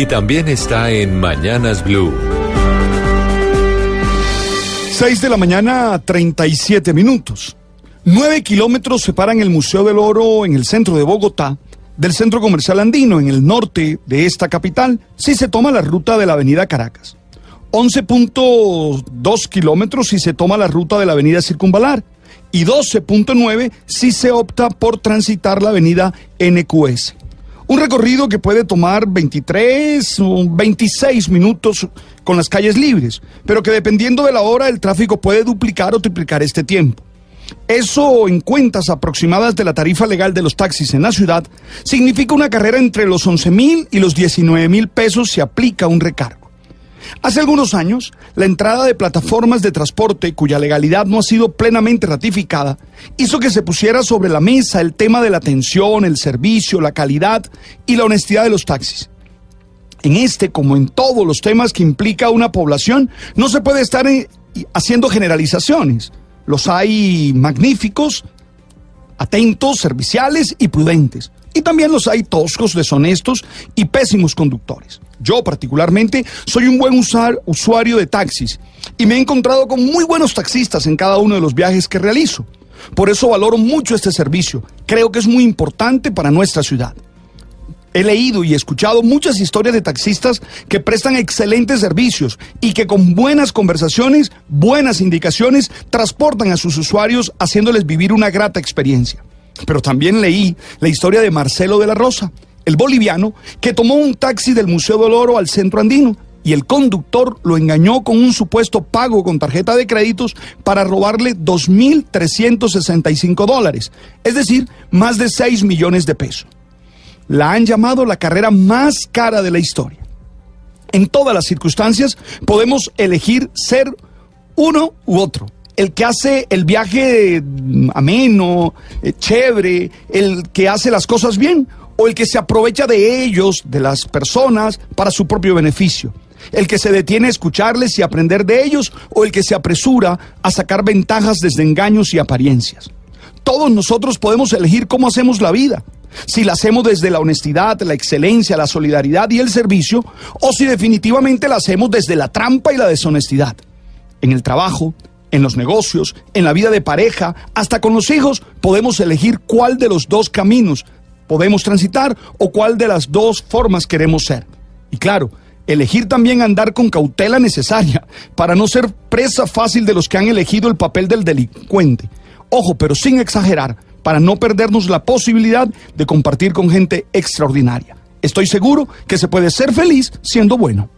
y también está en Mañanas Blue. 6 de la mañana, 37 minutos. 9 kilómetros separan el Museo del Oro en el centro de Bogotá del centro comercial andino en el norte de esta capital si se toma la ruta de la avenida Caracas. 11.2 kilómetros si se toma la ruta de la avenida Circunvalar y 12.9 si se opta por transitar la avenida NQS. Un recorrido que puede tomar 23 o 26 minutos con las calles libres, pero que dependiendo de la hora el tráfico puede duplicar o triplicar este tiempo. Eso en cuentas aproximadas de la tarifa legal de los taxis en la ciudad significa una carrera entre los 11 mil y los 19 mil pesos si aplica un recargo. Hace algunos años, la entrada de plataformas de transporte cuya legalidad no ha sido plenamente ratificada hizo que se pusiera sobre la mesa el tema de la atención, el servicio, la calidad y la honestidad de los taxis. En este, como en todos los temas que implica una población, no se puede estar eh, haciendo generalizaciones. Los hay magníficos, atentos, serviciales y prudentes. Y también los hay toscos, deshonestos y pésimos conductores. Yo particularmente soy un buen usuario de taxis y me he encontrado con muy buenos taxistas en cada uno de los viajes que realizo. Por eso valoro mucho este servicio. Creo que es muy importante para nuestra ciudad. He leído y escuchado muchas historias de taxistas que prestan excelentes servicios y que con buenas conversaciones, buenas indicaciones, transportan a sus usuarios haciéndoles vivir una grata experiencia. Pero también leí la historia de Marcelo de la Rosa, el boliviano, que tomó un taxi del Museo del Oro al centro andino y el conductor lo engañó con un supuesto pago con tarjeta de créditos para robarle 2.365 dólares, es decir, más de 6 millones de pesos. La han llamado la carrera más cara de la historia. En todas las circunstancias podemos elegir ser uno u otro el que hace el viaje ameno, eh, chévere, el que hace las cosas bien, o el que se aprovecha de ellos, de las personas, para su propio beneficio. El que se detiene a escucharles y aprender de ellos, o el que se apresura a sacar ventajas desde engaños y apariencias. Todos nosotros podemos elegir cómo hacemos la vida. Si la hacemos desde la honestidad, la excelencia, la solidaridad y el servicio, o si definitivamente la hacemos desde la trampa y la deshonestidad. En el trabajo, en los negocios, en la vida de pareja, hasta con los hijos, podemos elegir cuál de los dos caminos podemos transitar o cuál de las dos formas queremos ser. Y claro, elegir también andar con cautela necesaria para no ser presa fácil de los que han elegido el papel del delincuente. Ojo, pero sin exagerar, para no perdernos la posibilidad de compartir con gente extraordinaria. Estoy seguro que se puede ser feliz siendo bueno.